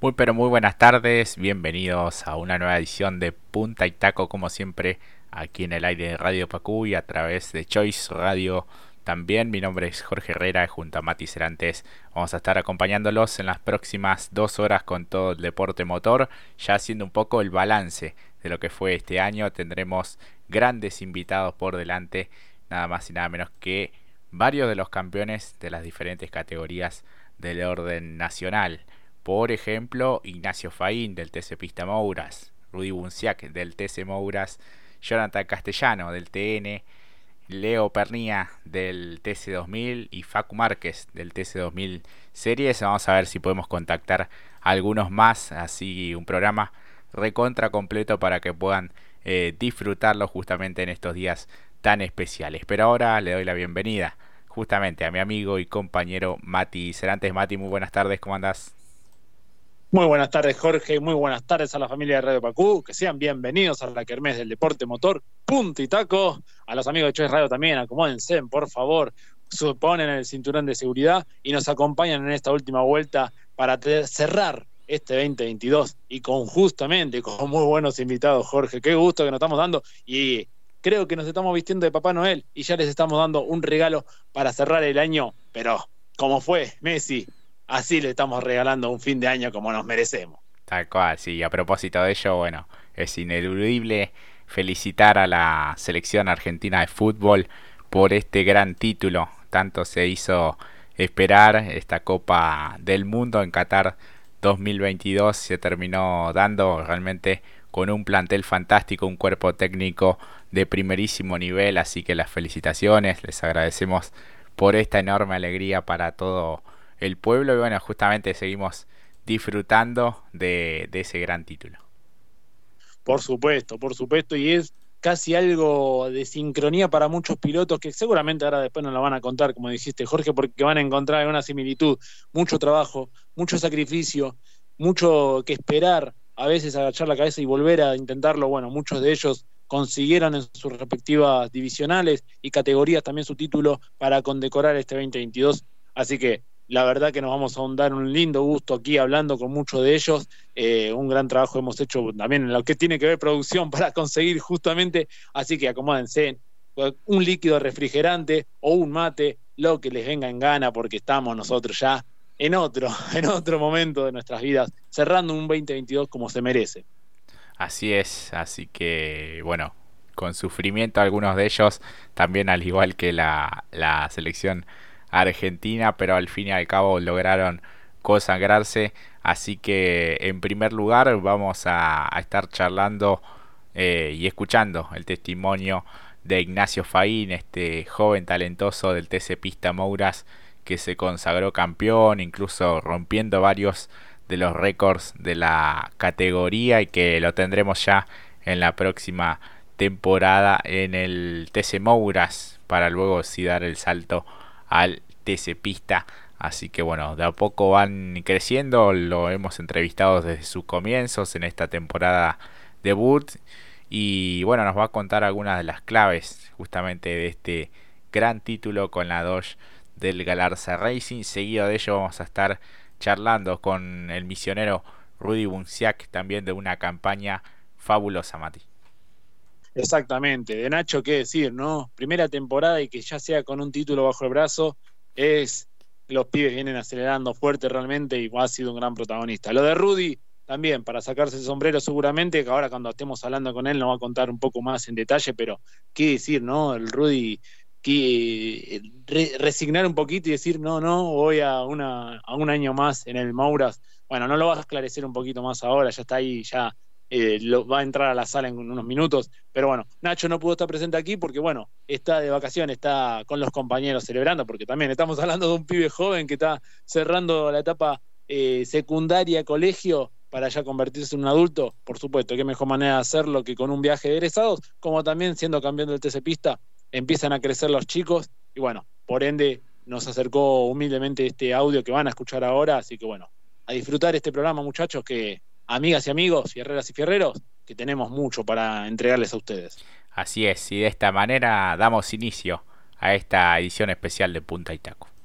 Muy pero muy buenas tardes, bienvenidos a una nueva edición de Punta y Taco como siempre aquí en el aire de Radio Pacú y a través de Choice Radio también. Mi nombre es Jorge Herrera y junto a Mati Cerantes vamos a estar acompañándolos en las próximas dos horas con todo el deporte motor, ya haciendo un poco el balance de lo que fue este año. Tendremos grandes invitados por delante, nada más y nada menos que varios de los campeones de las diferentes categorías del orden nacional. Por ejemplo, Ignacio Faín del TC Pista Mouras, Rudy Bunciac del TC Mouras, Jonathan Castellano del TN, Leo Pernía del TC2000 y Facu Márquez del TC2000 Series. Vamos a ver si podemos contactar a algunos más, así un programa recontra completo para que puedan eh, disfrutarlo justamente en estos días tan especiales. Pero ahora le doy la bienvenida justamente a mi amigo y compañero Mati Cerantes. Mati, muy buenas tardes, ¿cómo andás? Muy buenas tardes, Jorge. Muy buenas tardes a la familia de Radio Pacú. Que sean bienvenidos a la Kermés del Deporte Motor, punto y taco. A los amigos de Choice Radio también, acomódense, por favor. Suponen el cinturón de seguridad y nos acompañan en esta última vuelta para cerrar este 2022 y con justamente con muy buenos invitados, Jorge. Qué gusto que nos estamos dando y creo que nos estamos vistiendo de Papá Noel y ya les estamos dando un regalo para cerrar el año, pero como fue Messi, así le estamos regalando un fin de año como nos merecemos. Tal cual, sí. A propósito de ello, bueno, es ineludible felicitar a la selección argentina de fútbol por este gran título. Tanto se hizo esperar esta Copa del Mundo en Qatar 2022 se terminó dando realmente con un plantel fantástico, un cuerpo técnico de primerísimo nivel, así que las felicitaciones, les agradecemos por esta enorme alegría para todo el pueblo y bueno, justamente seguimos disfrutando de, ese gran título. Por supuesto, por supuesto, y es casi algo de sincronía para muchos pilotos que seguramente ahora después nos lo van a contar, como dijiste Jorge, porque van a encontrar una similitud, mucho trabajo, mucho sacrificio, mucho que esperar, a veces agachar la cabeza y volver a intentarlo. Bueno, muchos de ellos consiguieron en sus respectivas divisionales y categorías también su título para condecorar este 2022. Así que la verdad que nos vamos a dar un lindo gusto aquí hablando con muchos de ellos. Eh, un gran trabajo hemos hecho también en lo que tiene que ver producción para conseguir justamente. Así que acomódense un líquido refrigerante o un mate, lo que les venga en gana, porque estamos nosotros ya en otro, en otro momento de nuestras vidas, cerrando un 2022 como se merece. Así es, así que bueno, con sufrimiento algunos de ellos, también al igual que la, la selección Argentina, pero al fin y al cabo lograron consagrarse. Así que en primer lugar vamos a, estar charlando eh, y escuchando el testimonio de Ignacio Faín, este joven talentoso del TC Pista Mouras que se consagró campeón, incluso rompiendo varios de los récords de la categoría y que lo tendremos ya en la próxima temporada en el TC Mouras para luego sí dar el salto al TC Pista. Así que bueno, de a poco van creciendo, lo hemos entrevistado desde sus comienzos en esta temporada debut y bueno, nos va a contar algunas de las claves justamente de este gran título con la Dodge del Galarza Racing. Seguido de ello vamos a estar charlando con el misionero Rudy Bunciac también de una campaña fabulosa, Mati. Exactamente, de Nacho, qué decir, ¿no? Primera temporada y que ya sea con un título bajo el brazo, es los pibes vienen acelerando fuerte realmente y ha sido un gran protagonista. Lo de Rudy también, para sacarse el sombrero seguramente, que ahora cuando estemos hablando con él nos va a contar un poco más en detalle, pero qué decir, ¿no? El Rudy que resignar un poquito y decir, no, no, voy a, una, a un año más en el Mauras. Bueno, no lo vas a esclarecer un poquito más ahora, ya está ahí, ya eh, lo, va a entrar a la sala en unos minutos. Pero bueno, Nacho no pudo estar presente aquí porque, bueno, está de vacaciones, está con los compañeros celebrando, porque también estamos hablando de un pibe joven que está cerrando la etapa eh, secundaria, colegio, para ya convertirse en un adulto. Por supuesto, qué mejor manera de hacerlo que con un viaje de egresados, como también siendo campeón del TC Pista, empiezan a crecer los chicos y bueno, por ende nos acercó humildemente este audio que van a escuchar ahora, así que bueno, a disfrutar este programa muchachos que amigas y amigos, fierreras y fierreros, que tenemos mucho para entregarles a ustedes. Así es, y de esta manera damos inicio a esta edición especial de Punta y Taco.